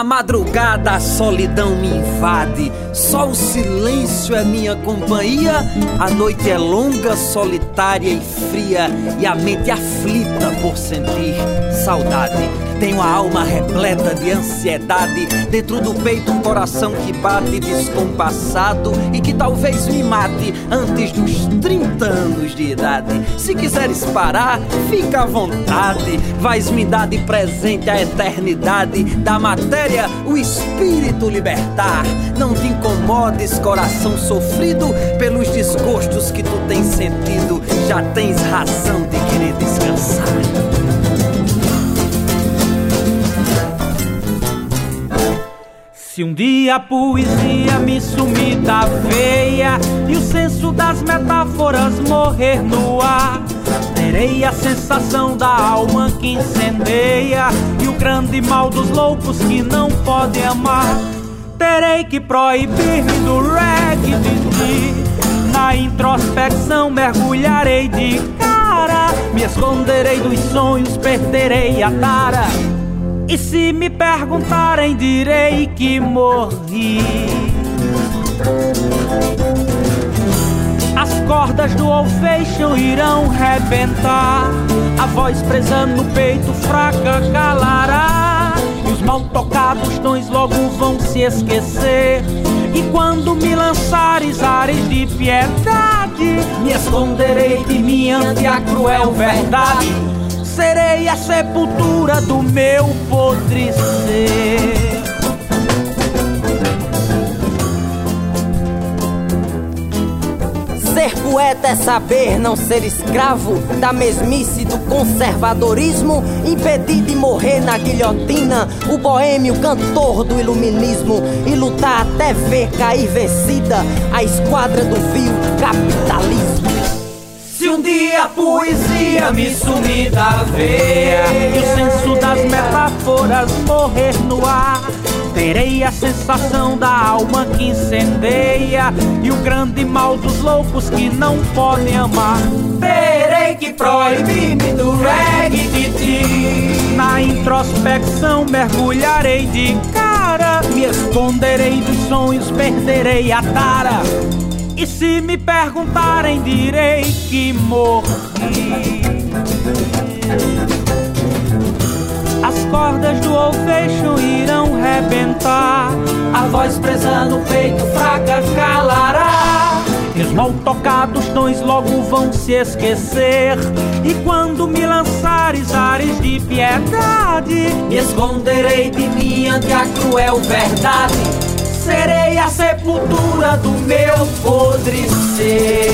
Na madrugada a solidão me invade, só o silêncio é minha companhia. A noite é longa, solitária e fria, e a mente aflita por sentir saudade. Tenho a alma repleta de ansiedade. Dentro do peito, um coração que bate descompassado e que talvez me mate antes dos 30 anos de idade. Se quiseres parar, fica à vontade. Vais me dar de presente a eternidade. Da matéria, o espírito libertar. Não te incomodes, coração sofrido, pelos desgostos que tu tens sentido. Já tens razão de Se um dia a poesia me sumir da veia e o senso das metáforas morrer no ar, terei a sensação da alma que incendeia e o grande mal dos loucos que não podem amar. Terei que proibir-me do reggae de ti. Na introspecção mergulharei de cara, me esconderei dos sonhos, perderei a tara. E se me perguntarem, direi que morri. As cordas do Olfation irão rebentar. A voz presa no peito fraca calará. E os mal tocados tons logo vão se esquecer. E quando me lançares ares de piedade, me esconderei de mim ante a cruel verdade serei a sepultura do meu podre ser. Ser poeta é saber não ser escravo da mesmice do conservadorismo, impedir de morrer na guilhotina o boêmio cantor do iluminismo e lutar até ver cair vencida a esquadra do vil capitalismo. Um dia a poesia me sumir da veia e o senso das metáforas morrer no ar, terei a sensação da alma que incendeia e o grande mal dos loucos que não podem amar. Terei que proibir-me do reggae de ti. Na introspecção mergulharei de cara, me esconderei dos sonhos, perderei a tara. E se me perguntarem, direi que morri. As cordas do Olfeixo irão rebentar. A voz presa no peito fraca calará. Os mal tocados tons logo vão se esquecer. E quando me lançares ares de piedade, me esconderei de mim ante a cruel verdade serei a sepultura do meu podre ser.